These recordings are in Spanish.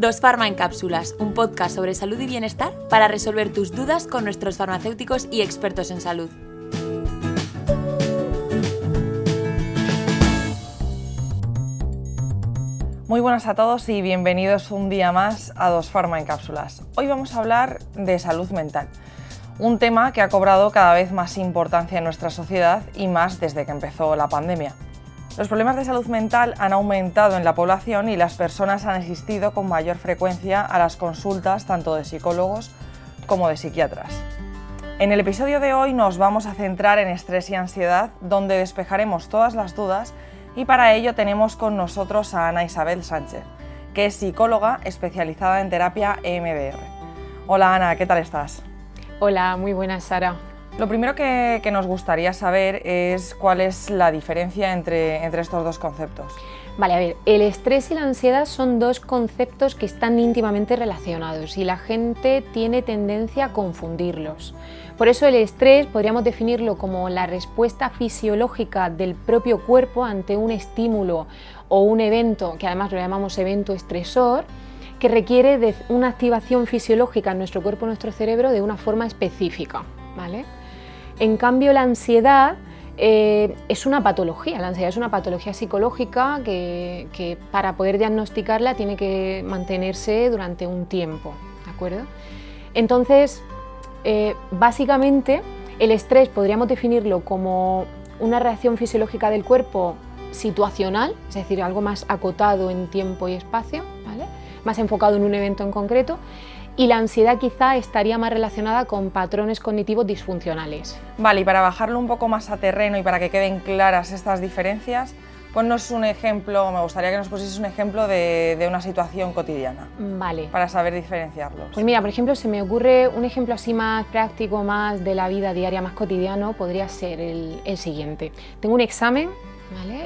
Dos Farma en Cápsulas, un podcast sobre salud y bienestar para resolver tus dudas con nuestros farmacéuticos y expertos en salud. Muy buenas a todos y bienvenidos un día más a Dos Farma en Cápsulas. Hoy vamos a hablar de salud mental, un tema que ha cobrado cada vez más importancia en nuestra sociedad y más desde que empezó la pandemia. Los problemas de salud mental han aumentado en la población y las personas han asistido con mayor frecuencia a las consultas tanto de psicólogos como de psiquiatras. En el episodio de hoy nos vamos a centrar en estrés y ansiedad, donde despejaremos todas las dudas y para ello tenemos con nosotros a Ana Isabel Sánchez, que es psicóloga especializada en terapia EMDR. Hola Ana, ¿qué tal estás? Hola, muy buenas Sara. Lo primero que, nos gustaría saber es cuál es la diferencia entre, entre estos dos conceptos. Vale, a ver, el estrés y la ansiedad son dos conceptos que están íntimamente relacionados y la gente tiene tendencia a confundirlos. Por eso el estrés podríamos definirlo como la respuesta fisiológica del propio cuerpo ante un estímulo o un evento, que además lo llamamos evento estresor, que requiere de una activación fisiológica en nuestro cuerpo, en nuestro cerebro, de una forma específica. ¿vale? En cambio, la ansiedad eh, es una patología, la ansiedad es una patología psicológica que, para poder diagnosticarla tiene que mantenerse durante un tiempo, ¿de acuerdo? Entonces, eh, básicamente, el estrés podríamos definirlo como una reacción fisiológica del cuerpo situacional, es decir, algo más acotado en tiempo y espacio, más enfocado en un evento en concreto, y la ansiedad quizá estaría más relacionada con patrones cognitivos disfuncionales. Vale, y para bajarlo un poco más a terreno y para que queden claras estas diferencias, ponnos un ejemplo, me gustaría que nos pusieses un ejemplo de, una situación cotidiana. Vale. Para saber diferenciarlos. Pues mira, por ejemplo, se me ocurre un ejemplo así más práctico, más de la vida diaria, más cotidiano, podría ser el, el siguiente. Tengo un examen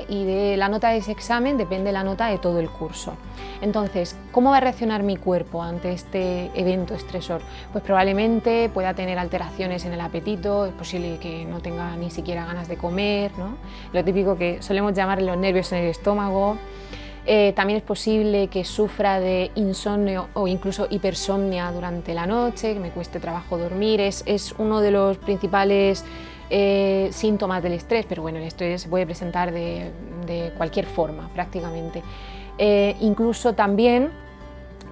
y de la nota de ese examen depende la nota de todo el curso. Entonces, ¿cómo va a reaccionar mi cuerpo ante este evento estresor? Pues probablemente pueda tener alteraciones en el apetito, es posible que no tenga ni siquiera ganas de comer, ¿no? lo típico que solemos llamar los nervios en el estómago. Eh, también es posible que sufra de insomnio o incluso hipersomnia durante la noche, que me cueste trabajo dormir. Es, es uno de los principales eh, síntomas del estrés, pero bueno, el estrés se puede presentar de, cualquier forma prácticamente. Eh, incluso también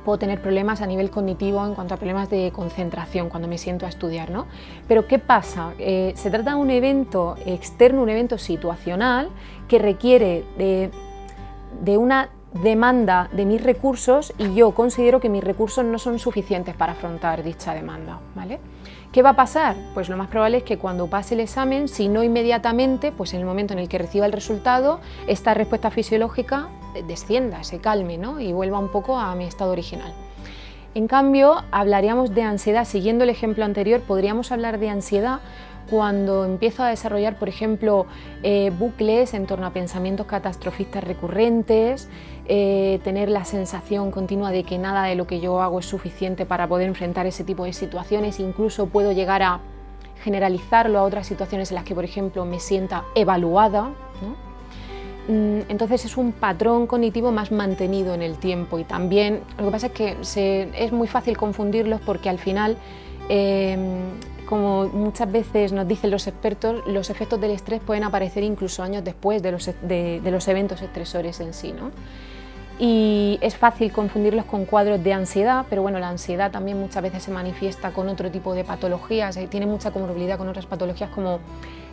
puedo tener problemas a nivel cognitivo en cuanto a problemas de concentración cuando me siento a estudiar, ¿no? Pero ¿qué pasa? Eh, se trata de un evento externo, un evento situacional que requiere de, de una demanda de mis recursos y yo considero que mis recursos no son suficientes para afrontar dicha demanda, ¿vale? ¿Qué va a pasar? Pues lo más probable es que cuando pase el examen, si no inmediatamente, pues en el momento en el que reciba el resultado, esta respuesta fisiológica descienda, se calme ¿no? y vuelva un poco a mi estado original. En cambio, hablaríamos de ansiedad, siguiendo el ejemplo anterior, podríamos hablar de ansiedad cuando empiezo a desarrollar, por ejemplo, eh, bucles en torno a pensamientos catastrofistas recurrentes, eh, tener la sensación continua de que nada de lo que yo hago es suficiente para poder enfrentar ese tipo de situaciones, incluso puedo llegar a generalizarlo a otras situaciones en las que, por ejemplo, me sienta evaluada. Mm, entonces es un patrón cognitivo más mantenido en el tiempo y también lo que pasa es que es muy fácil confundirlos porque al final em, como muchas veces nos dicen los expertos, los efectos del estrés pueden aparecer incluso años después de los, de, los eventos estresores en sí. ¿no? Y es fácil confundirlos con cuadros de ansiedad, pero bueno, la ansiedad también muchas veces se manifiesta con otro tipo de patologías, eh, tiene mucha comorbilidad con otras patologías como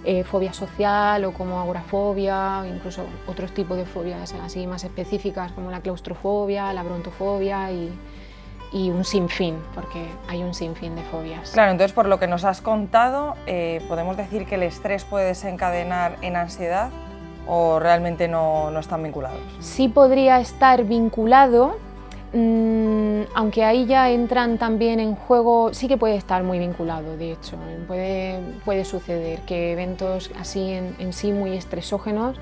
eh, fobia social o como agorafobia, incluso otros tipos de fobias así más específicas como la claustrofobia, la brontofobia y, y un sinfín, porque hay un sinfín de fobias. Claro, entonces por lo que nos has contado, eh, podemos decir que el estrés puede desencadenar en ansiedad o realmente no, no están vinculados. Sí podría estar vinculado, mm, aunque ahí ya entran también en juego, sí que puede estar muy vinculado, de hecho, puede, puede suceder que eventos así en, en sí muy estresógenos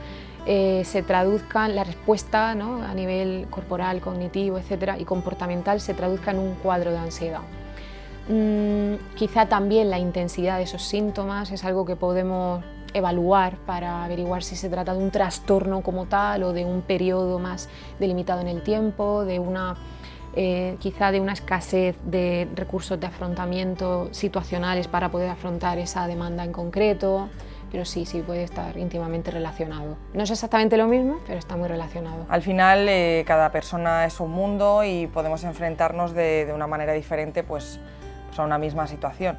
eh, se traduzca la respuesta a nivel corporal, cognitivo, etcétera, y comportamental se traduzca en un cuadro de ansiedad. Mm, quizá también la intensidad de esos síntomas es algo que podemos evaluar para averiguar si se trata de un trastorno como tal o de un periodo más delimitado en el tiempo, de una eh, quizá de una escasez de recursos de afrontamiento situacionales para poder afrontar esa demanda en concreto, pero sí, sí puede estar íntimamente relacionado. No es exactamente lo mismo, pero está muy relacionado. Al final, eh, cada persona es un mundo y podemos enfrentarnos de, una manera diferente pues, pues, a una misma situación.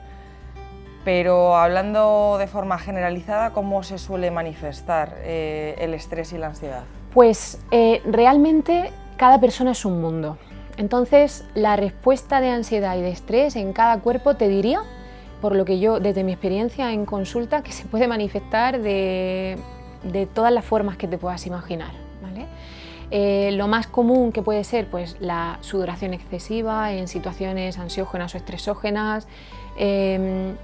Pero hablando de forma generalizada, ¿cómo se suele manifestar eh, el estrés y la ansiedad? Pues realmente cada persona es un mundo. Entonces, la respuesta de ansiedad y de estrés en cada cuerpo te diría, por lo que yo, desde mi experiencia en consulta, que se puede manifestar de, todas las formas que te puedas imaginar. Eh, lo más común que puede ser pues, la sudoración excesiva en situaciones ansiógenas o estresógenas, em,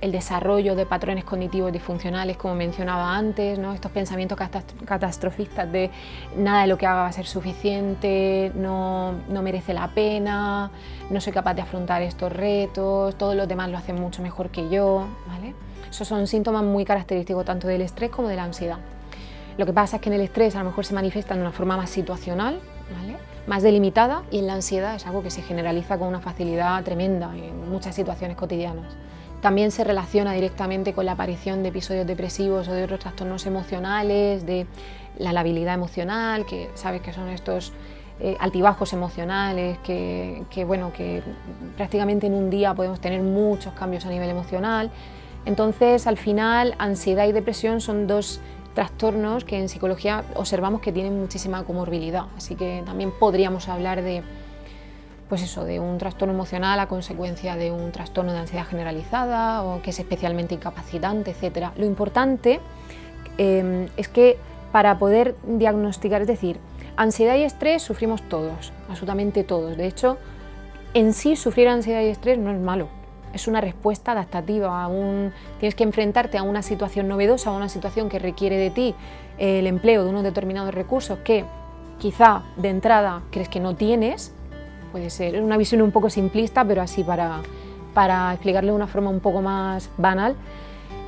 el desarrollo de patrones cognitivos disfuncionales, como mencionaba antes, ¿no? estos pensamientos catastrofistas de nada de lo que haga va a ser suficiente, no, no, merece la pena, no soy capaz de afrontar estos retos, todos los demás lo hacen mucho mejor que yo. ¿vale? Esos son síntomas muy característicos tanto del estrés como de la ansiedad. Lo que pasa es que en el estrés a lo mejor se manifiesta de una forma más situacional, ¿vale? más delimitada, y en la ansiedad es algo que se generaliza con una facilidad tremenda en muchas situaciones cotidianas. También se relaciona directamente con la aparición de episodios depresivos o de otros trastornos emocionales, de la labilidad emocional, que sabes que son estos eh, altibajos emocionales, que, bueno, que prácticamente en un día podemos tener muchos cambios a nivel emocional. Entonces, al final, ansiedad y depresión son dos trastornos que en psicología observamos que tienen muchísima comorbilidad, así que también podríamos hablar de pues eso, de un trastorno emocional a consecuencia de un trastorno de ansiedad generalizada o que es especialmente incapacitante, etc. Lo importante em, es que para poder diagnosticar, es decir, ansiedad y estrés sufrimos todos, absolutamente todos. De hecho, en sí sufrir ansiedad y estrés no es malo, es una respuesta adaptativa. A un, tienes que enfrentarte a una situación novedosa, a una situación que requiere de ti el empleo de unos determinados recursos que quizá de entrada crees que no tienes puede ser. una visión un poco simplista, pero así para, para explicarle de una forma un poco más banal.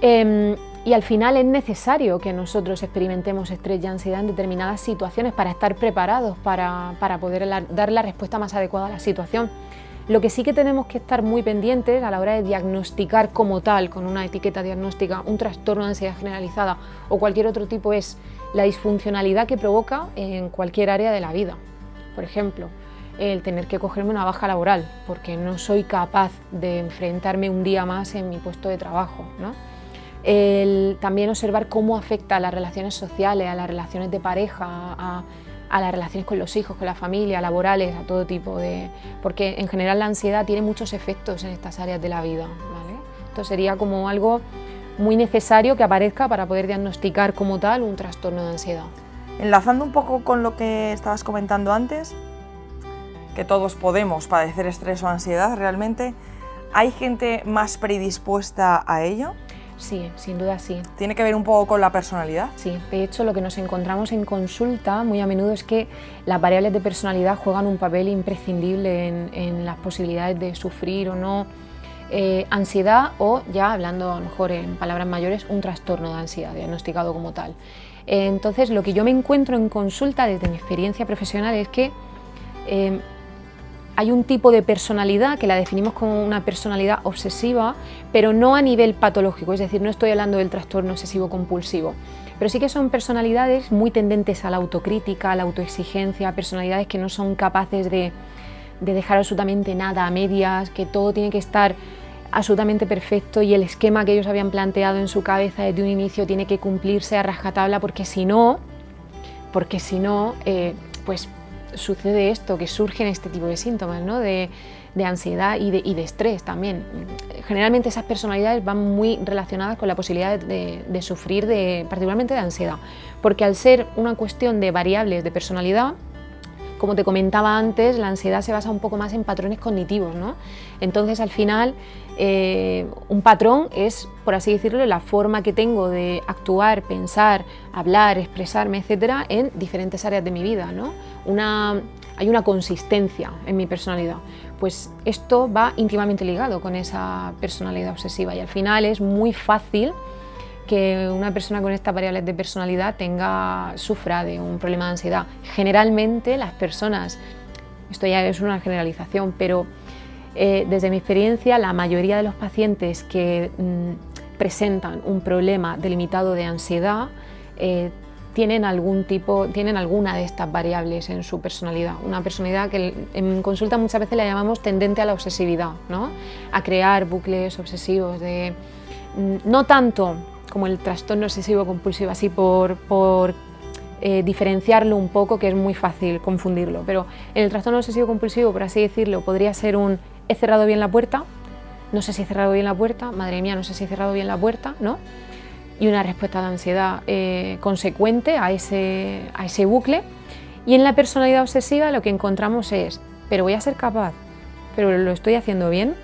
Em, y al final es necesario que nosotros experimentemos estrés y ansiedad en determinadas situaciones para estar preparados, para, para poder dar la respuesta más adecuada a la situación. Lo que sí que tenemos que estar muy pendientes a la hora de diagnosticar como tal, con una etiqueta diagnóstica, un trastorno de ansiedad generalizada o cualquier otro tipo es la disfuncionalidad que provoca en cualquier área de la vida. Por ejemplo, el tener que cogerme una baja laboral, porque no soy capaz de enfrentarme un día más en mi puesto de trabajo. ¿no? El también observar cómo afecta a las relaciones sociales, a las relaciones de pareja, a, las relaciones con los hijos, con la familia, laborales, a todo tipo de... Porque en general la ansiedad tiene muchos efectos en estas áreas de la vida. Esto sería como algo muy necesario que aparezca para poder diagnosticar como tal un trastorno de ansiedad. Enlazando un poco con lo que estabas comentando antes, que todos podemos padecer estrés o ansiedad realmente. ¿Hay gente más predispuesta a ello? Sí, sin duda sí. ¿Tiene que ver un poco con la personalidad? Sí, de hecho lo que nos encontramos en consulta muy a menudo es que las variables de personalidad juegan un papel imprescindible en, las posibilidades de sufrir o no eh, ansiedad o ya hablando a lo mejor en palabras mayores un trastorno de ansiedad diagnosticado como tal. entonces lo que yo me encuentro en consulta desde mi experiencia profesional es que eh, hay un tipo de personalidad que la definimos como una personalidad obsesiva, pero no a nivel patológico, es decir, no estoy hablando del trastorno obsesivo compulsivo, pero sí que son personalidades muy tendentes a la autocrítica, a la autoexigencia, personalidades que no son capaces de, dejar absolutamente nada a medias, que todo tiene que estar absolutamente perfecto y el esquema que ellos habían planteado en su cabeza desde un inicio tiene que cumplirse a rajatabla porque si no, porque si no, eh, pues sucede esto, que surgen este tipo de síntomas, ¿no? de, ansiedad y de, estrés también. Generalmente esas personalidades van muy relacionadas con la posibilidad de, sufrir de, particularmente de ansiedad, porque al ser una cuestión de variables de personalidad, como te comentaba antes, la ansiedad se basa un poco más en patrones cognitivos, ¿no? Entonces, al final, eh, un patrón es, por así decirlo, la forma que tengo de actuar, pensar, hablar, expresarme, etcétera, en diferentes áreas de mi vida, ¿no? Hay una consistencia en mi personalidad. Pues esto va íntimamente ligado con esa personalidad obsesiva y al final es muy fácil que una persona con estas variables de personalidad tenga, sufra de un problema de ansiedad. Generalmente las personas Esto ya es una generalización, pero eh, desde mi experiencia la mayoría de los pacientes que mm, presentan un problema delimitado de ansiedad eh, tienen algún tipo, tienen alguna de estas variables en su personalidad. Una personalidad que en consulta muchas veces la llamamos tendente a la obsesividad, ¿no? a crear bucles obsesivos de mm, no tanto como el trastorno obsesivo compulsivo, así por, por eh, diferenciarlo un poco, que es muy fácil confundirlo, pero en el trastorno obsesivo compulsivo, por así decirlo, podría ser un he cerrado bien la puerta, no sé si he cerrado bien la puerta, madre mía, no sé si he cerrado bien la puerta, ¿no? y una respuesta de ansiedad eh, consecuente a ese, a ese bucle. Y en la personalidad obsesiva lo que encontramos es, pero voy a ser capaz, pero lo estoy haciendo bien,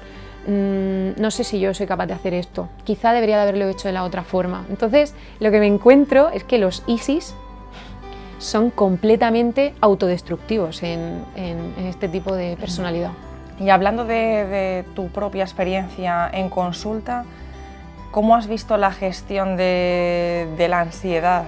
mm, no sé si yo soy capaz de hacer esto, quizá debería de haberlo hecho de la otra forma. Entonces, lo que me encuentro es que los ISIS son completamente autodestructivos en, este tipo de personalidad. Y hablando de, de tu propia experiencia en consulta, ¿Cómo has visto la gestión de, la ansiedad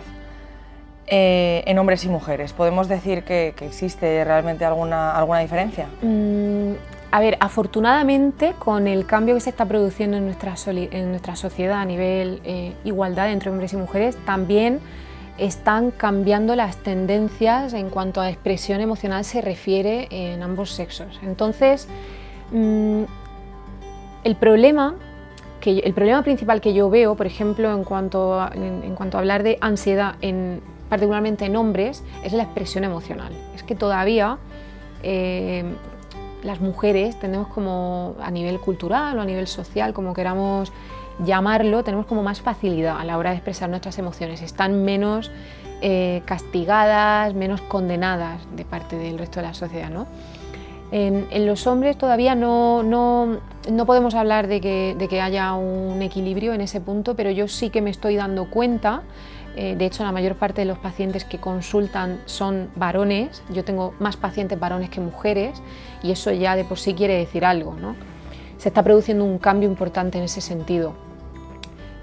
eh, en hombres y mujeres? ¿Podemos decir que, existe realmente alguna, alguna diferencia? Mm, a ver, afortunadamente con el cambio que se está produciendo en nuestra, en nuestra sociedad a nivel eh, igualdad entre hombres y mujeres, también están cambiando las tendencias en cuanto a expresión emocional se refiere en ambos sexos. Entonces, mm, el problema el problema principal que yo veo, por ejemplo, en cuanto a, en, cuanto a hablar de ansiedad, en, particularmente en hombres, es la expresión emocional. Es que todavía eh, las mujeres tenemos como a nivel cultural o a nivel social, como queramos llamarlo, tenemos como más facilidad a la hora de expresar nuestras emociones. Están menos eh, castigadas, menos condenadas de parte del resto de la sociedad. ¿no? En, los hombres todavía no, podemos hablar de que, haya un equilibrio en ese punto, pero yo sí que me estoy dando cuenta, eh, de hecho la mayor parte de los pacientes que consultan son varones, yo tengo más pacientes varones que mujeres y eso ya de por sí quiere decir algo. Se está produciendo un cambio importante en ese sentido.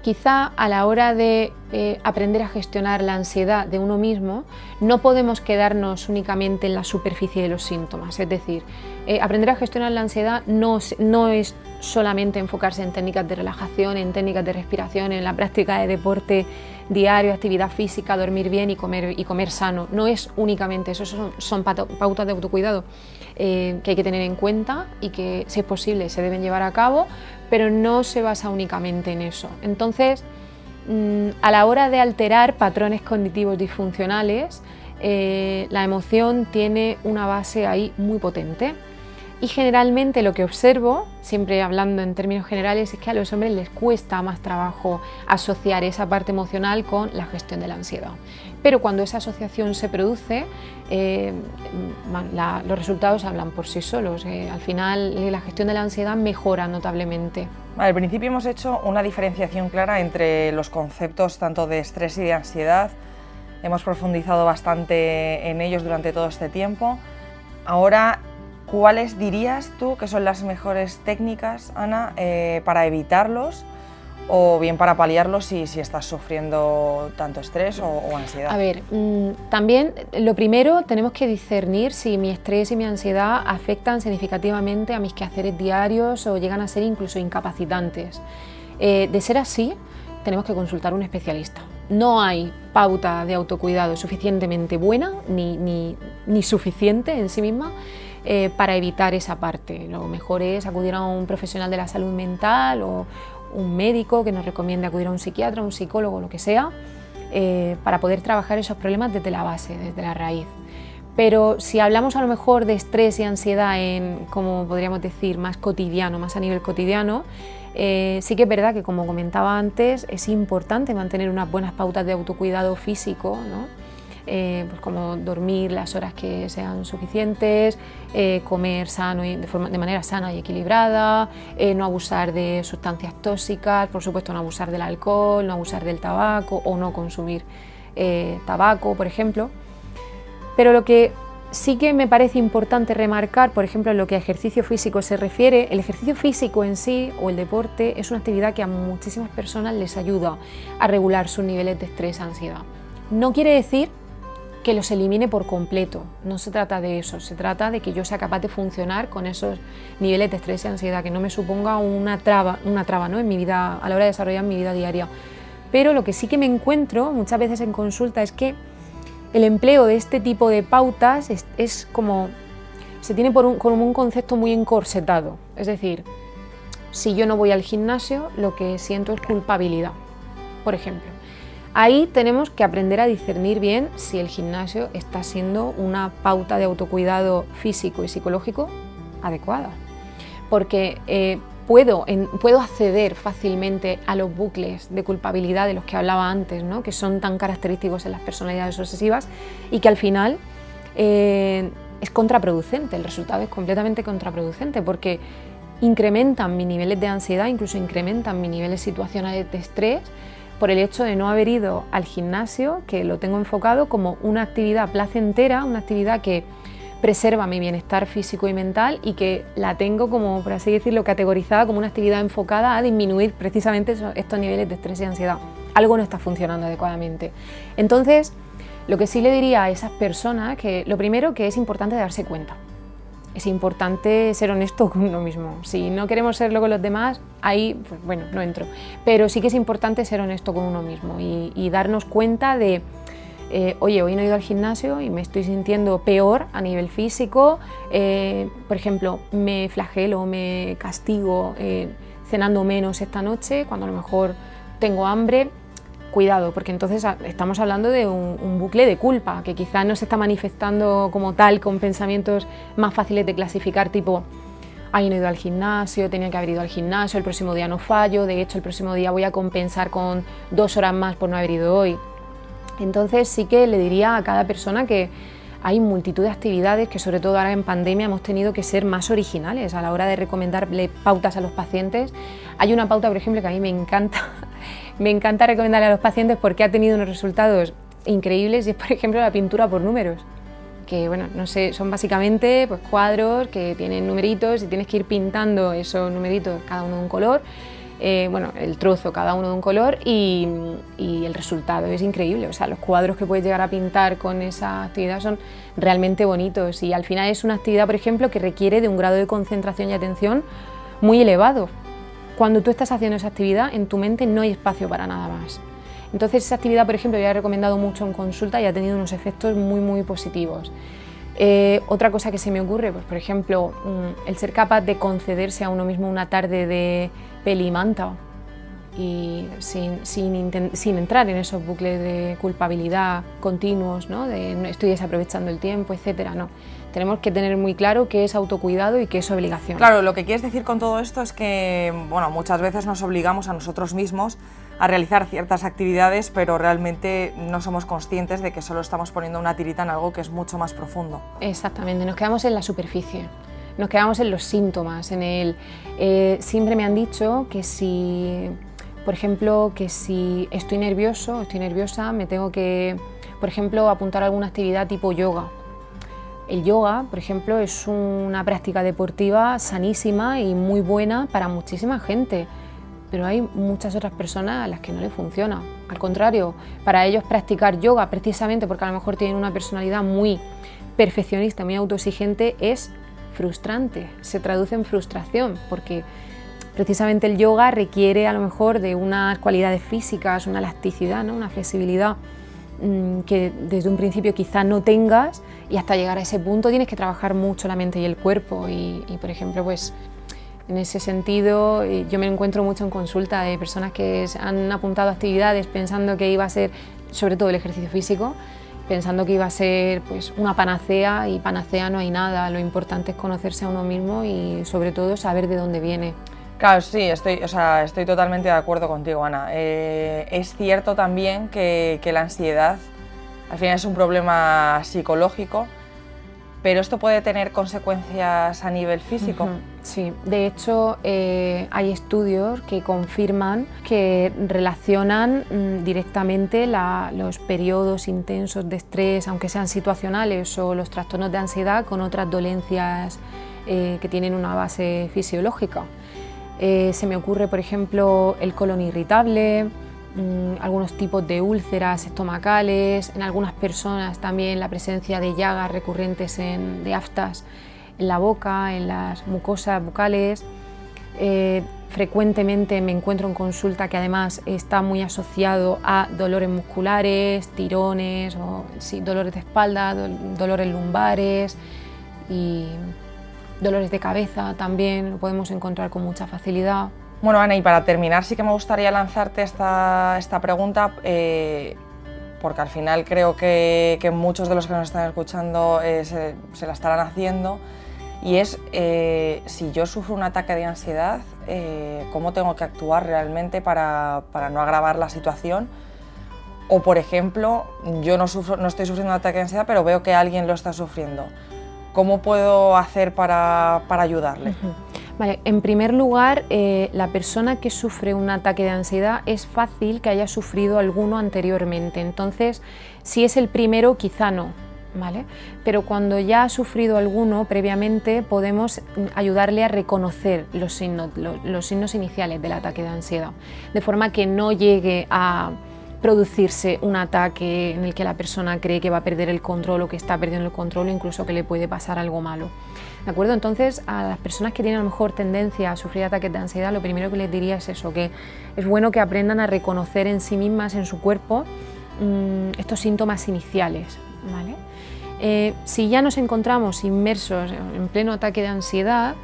Quizá a la hora de eh, aprender a gestionar la ansiedad de uno mismo, no podemos quedarnos únicamente en la superficie de los síntomas. Es decir, eh, aprender a gestionar la ansiedad no, no, es solamente enfocarse en técnicas de relajación, en técnicas de respiración, en la práctica de deporte diario, actividad física, dormir bien y comer, y comer sano. No es únicamente eso, son, pautas de autocuidado eh, que hay que tener en cuenta y que, si es posible, se deben llevar a cabo, pero no se basa únicamente en eso. Entonces, mm, a la hora de alterar patrones cognitivos disfuncionales, eh, la emoción tiene una base ahí muy potente. Y generalmente lo que observo, siempre hablando en términos generales, es que a los hombres les cuesta más trabajo asociar esa parte emocional con la gestión de la ansiedad. Pero cuando esa asociación se produce, eh, los resultados hablan por sí solos. Eh, al final eh, la gestión de la ansiedad mejora notablemente. al principio hemos hecho una diferenciación clara entre los conceptos tanto de estrés y de ansiedad. Hemos profundizado bastante en ellos durante todo este tiempo. Ahora, ¿cuáles dirías tú que son las mejores técnicas, Ana, para evitarlos? o bien para paliarlo si, si estás sufriendo tanto estrés o, ansiedad. A ver, mm, también lo primero tenemos que discernir si mi estrés y mi ansiedad afectan significativamente a mis quehaceres diarios o llegan a ser incluso incapacitantes. Eh, de ser así, tenemos que consultar a un especialista. No hay pauta de autocuidado suficientemente buena ni, ni, ni suficiente en sí misma eh, para evitar esa parte. Lo mejor es acudir a un profesional de la salud mental o, un médico que nos recomiende acudir a un psiquiatra, un psicólogo, lo que sea, eh, para poder trabajar esos problemas desde la base, desde la raíz. Pero si hablamos a lo mejor de estrés y ansiedad en, como podríamos decir, más cotidiano, más a nivel cotidiano, eh, sí que es verdad que, como comentaba antes, es importante mantener unas buenas pautas de autocuidado físico, ¿no? Eh, pues como dormir las horas que sean suficientes, eh, comer sano y de, manera sana y equilibrada, eh, no abusar de sustancias tóxicas, por supuesto no abusar del alcohol, no abusar del tabaco o no consumir tabaco, por ejemplo. Pero lo que sí que me parece importante remarcar, por ejemplo, en lo que a ejercicio físico se refiere, el ejercicio físico en sí o el deporte es una actividad que a muchísimas personas les ayuda a regular sus niveles de estrés, ansiedad. No quiere decir que los elimine por completo. No se trata de eso, se trata de que yo sea capaz de funcionar con esos niveles de estrés y ansiedad, que no me suponga una traba, una traba ¿no? en mi vida, a la hora de desarrollar mi vida diaria. Pero lo que sí que me encuentro muchas veces en consulta es que el empleo de este tipo de pautas es, como se tiene por un, como un concepto muy encorsetado. Es decir, si yo no voy al gimnasio, lo que siento es culpabilidad, por ejemplo. Ahí tenemos que aprender a discernir bien si el gimnasio está siendo una pauta de autocuidado físico y psicológico adecuada. Porque eh, puedo, puedo acceder fácilmente a los bucles de culpabilidad de los que hablaba antes, ¿no? que son tan característicos en las personalidades obsesivas y que al final eh, es contraproducente, el resultado es completamente contraproducente porque incrementan mis niveles de ansiedad, incluso incrementan mis niveles situacionales de estrés por el hecho de no haber ido al gimnasio, que lo tengo enfocado como una actividad placentera, una actividad que preserva mi bienestar físico y mental y que la tengo como, por así decirlo, categorizada como una actividad enfocada a disminuir precisamente estos niveles de estrés y ansiedad. Algo no está funcionando adecuadamente. Entonces, lo que sí le diría a esas personas que lo primero que es importante darse cuenta. Es importante ser honesto con uno mismo. Si no queremos serlo con los demás, ahí, pues bueno, no entro. Pero sí que es importante ser honesto con uno mismo y darnos cuenta de eh, oye, hoy no he ido al gimnasio y me estoy sintiendo peor a nivel físico, eh, por ejemplo, me flagelo, me castigo eh, cenando menos esta noche, cuando a lo mejor tengo hambre, cuidado, porque entonces estamos hablando de un, bucle de culpa, que quizás no se está manifestando como tal con pensamientos más fáciles de clasificar, tipo, ay, no he ido al gimnasio, tenía que haber ido al gimnasio, el próximo día no fallo, de hecho el próximo día voy a compensar con dos horas más por no haber ido hoy. Entonces sí que le diría a cada persona que hay multitud de actividades que sobre todo ahora en pandemia hemos tenido que ser más originales a la hora de recomendarle pautas a los pacientes. Hay una pauta, por ejemplo, que a mí me encanta, me encanta recomendarle a los pacientes porque ha tenido unos resultados increíbles y es, por ejemplo, la pintura por números que bueno, no sé, son básicamente pues, cuadros que tienen numeritos y tienes que ir pintando esos numeritos, cada uno de un color, eh, bueno, el trozo, cada uno de un color y, el resultado es increíble. O sea, los cuadros que puedes llegar a pintar con esa actividad son realmente bonitos y al final es una actividad, por ejemplo, que requiere de un grado de concentración y atención muy elevado. Cuando tú estás haciendo esa actividad, en tu mente no hay espacio para nada más. Entonces, esa actividad, por ejemplo, yo he recomendado mucho en consulta y ha tenido unos efectos muy, muy positivos. Eh, otra cosa que se me ocurre, pues por ejemplo, mm, el ser capaz de concederse a uno mismo una tarde de pelimanta y sin, sin, entrar en esos bucles de culpabilidad continuos, ¿no? de no estoy desaprovechando el tiempo, etcétera, no. Tenemos que tener muy claro qué es autocuidado y qué es obligación. Claro, lo que quieres decir con todo esto es que bueno, muchas veces nos obligamos a nosotros mismos a realizar ciertas actividades, pero realmente no somos conscientes de que solo estamos poniendo una tirita en algo que es mucho más profundo. Exactamente, nos quedamos en la superficie, nos quedamos en los síntomas, en el... Eh, siempre me han dicho que si, por ejemplo, que si estoy nervioso, estoy nerviosa, me tengo que, por ejemplo, apuntar a alguna actividad tipo yoga. El yoga, por ejemplo, es una práctica deportiva sanísima y muy buena para muchísima gente pero hay muchas otras personas a las que no les funciona. Al contrario, para ellos practicar yoga, precisamente porque a lo mejor tienen una personalidad muy perfeccionista, muy autoexigente, es frustrante, se traduce en frustración, porque precisamente el yoga requiere a lo mejor de unas cualidades físicas, una elasticidad, ¿no? una flexibilidad que desde un principio quizá no tengas y hasta llegar a ese punto tienes que trabajar mucho la mente y el cuerpo y, y por ejemplo pues en ese sentido, eh, yo me encuentro mucho en consulta de personas que han apuntado actividades pensando que iba a ser, sobre todo el ejercicio físico, pensando que iba a ser pues, una panacea y panacea no hay nada. Lo importante es conocerse a uno mismo y sobre todo saber de dónde viene. Claro, sí, estoy, o sea, estoy totalmente de acuerdo contigo, Ana. Eh, es cierto también que, la ansiedad al final es un problema psicológico pero esto puede tener consecuencias a nivel físico. Sí, de hecho eh, hay estudios que confirman que relacionan mm, directamente los periodos intensos de estrés, aunque sean situacionales, o los trastornos de ansiedad con otras dolencias eh, que tienen una base fisiológica. Eh, se me ocurre, por ejemplo, el colon irritable, mm, algunos tipos de úlceras estomacales, en algunas personas también la presencia de llagas recurrentes de aftas en la boca, en las mucosas bucales. Eh, frecuentemente me encuentro en consulta que además está muy asociado a dolores musculares, tirones, o, dolores de espalda, dolores lumbares y dolores de cabeza también lo podemos encontrar con mucha facilidad. Bueno, Ana, y para terminar sí que me gustaría lanzarte esta, esta pregunta, eh, porque al final creo que, que, muchos de los que nos están escuchando eh, se, se, la estarán haciendo, y es eh, si yo sufro un ataque de ansiedad, cómo tengo que actuar realmente para, para, no agravar la situación. O, por ejemplo, yo no, sufro, no estoy sufriendo un ataque de ansiedad, pero veo que alguien lo está sufriendo. ¿Cómo puedo hacer para, para ayudarle? Vale, en primer lugar, eh, la persona que sufre un ataque de ansiedad es fácil que haya sufrido alguno anteriormente. Entonces, si es el primero, quizá no. ¿Vale? Pero cuando ya ha sufrido alguno previamente, podemos ayudarle a reconocer los signos, los signos iniciales del ataque de ansiedad, de forma que no llegue a, producirse un ataque en el que la persona cree que va a perder el control o que está perdiendo el control incluso que le puede pasar algo malo. ¿De acuerdo? Entonces, a las personas que tienen a lo mejor tendencia a sufrir ataques de ansiedad, lo primero que les diría es eso, que es bueno que aprendan a reconocer en sí mismas, en su cuerpo, mm, estos síntomas iniciales. ¿vale? Eh, si ya nos encontramos inmersos en pleno ataque de ansiedad,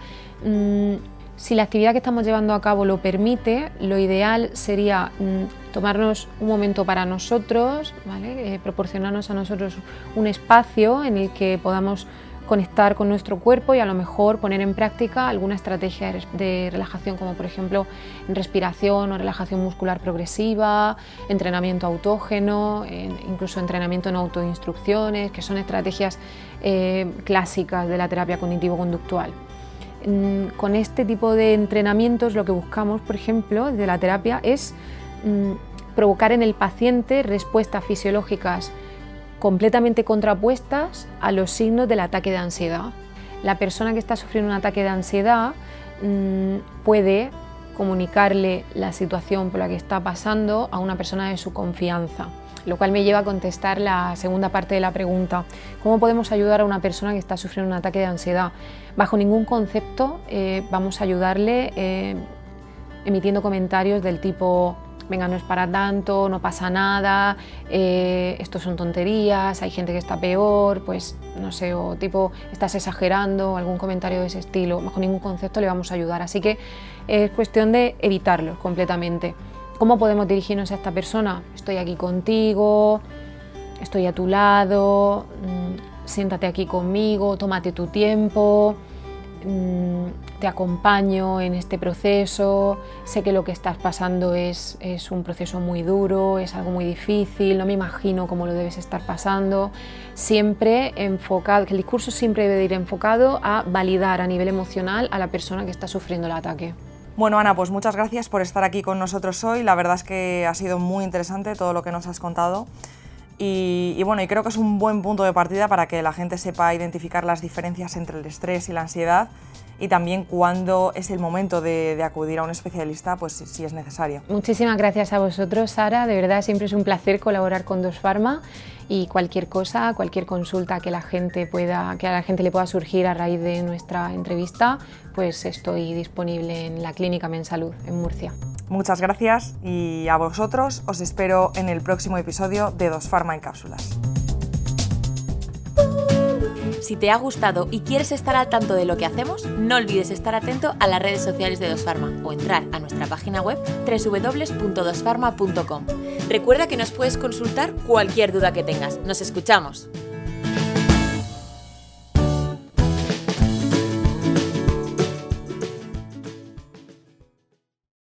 mm, si la actividad que estamos llevando a cabo lo permite, lo ideal sería mm, tomarnos un momento para nosotros, eh, proporcionarnos a nosotros un espacio en el que podamos conectar con nuestro cuerpo y a lo mejor poner en práctica alguna estrategia de relajación como por ejemplo respiración o relajación muscular progresiva, entrenamiento autógeno, incluso entrenamiento en autoinstrucciones, que son estrategias eh, clásicas de la terapia cognitivo-conductual. Mm, con este tipo de entrenamientos lo que buscamos, por ejemplo, de la terapia es mm, provocar en el paciente respuestas fisiológicas completamente contrapuestas a los signos del ataque de ansiedad. La persona que está sufriendo un ataque de ansiedad mm, puede comunicarle la situación por la que está pasando a una persona de su confianza lo cual me lleva a contestar la segunda parte de la pregunta. ¿Cómo podemos ayudar a una persona que está sufriendo un ataque de ansiedad? Bajo ningún concepto eh, vamos a ayudarle eh, emitiendo comentarios del tipo venga, no es para tanto, no pasa nada, eh, esto son tonterías, hay gente que está peor, pues no sé, o tipo, estás exagerando, algún comentario de ese estilo, bajo ningún concepto le vamos a ayudar. Así que es cuestión de evitarlo completamente. ¿Cómo podemos dirigirnos a esta persona? Estoy aquí contigo, estoy a tu lado, mm, siéntate aquí conmigo, tómate tu tiempo, te acompaño en este proceso, sé que lo que estás pasando es, es, un proceso muy duro, es algo muy difícil, no me imagino cómo lo debes estar pasando. Siempre enfocado, que el discurso siempre debe ir enfocado a validar a nivel emocional a la persona que está sufriendo el ataque. Bueno, Ana, pues muchas gracias por estar aquí con nosotros hoy. La verdad es que ha sido muy interesante todo lo que nos has contado. Y, bueno, y creo que es un buen punto de partida para que la gente sepa identificar las diferencias entre el estrés y la ansiedad y también cuándo es el momento de, acudir a un especialista, pues si, es necesario. Muchísimas gracias a vosotros, Sara. De verdad, siempre es un placer colaborar con Dos Pharma y cualquier cosa, cualquier consulta que la gente pueda, que a la gente le pueda surgir a raíz de nuestra entrevista, pues estoy disponible en la Clínica Mensalud en Murcia. Muchas gracias y a vosotros os espero en el próximo episodio de Dos Pharma en Cápsulas. Si te ha gustado y quieres estar al tanto de lo que hacemos, no olvides estar atento a las redes sociales de Dosfarma o entrar a nuestra página web www.dosfarma.com. Recuerda que nos puedes consultar cualquier duda que tengas. Nos escuchamos.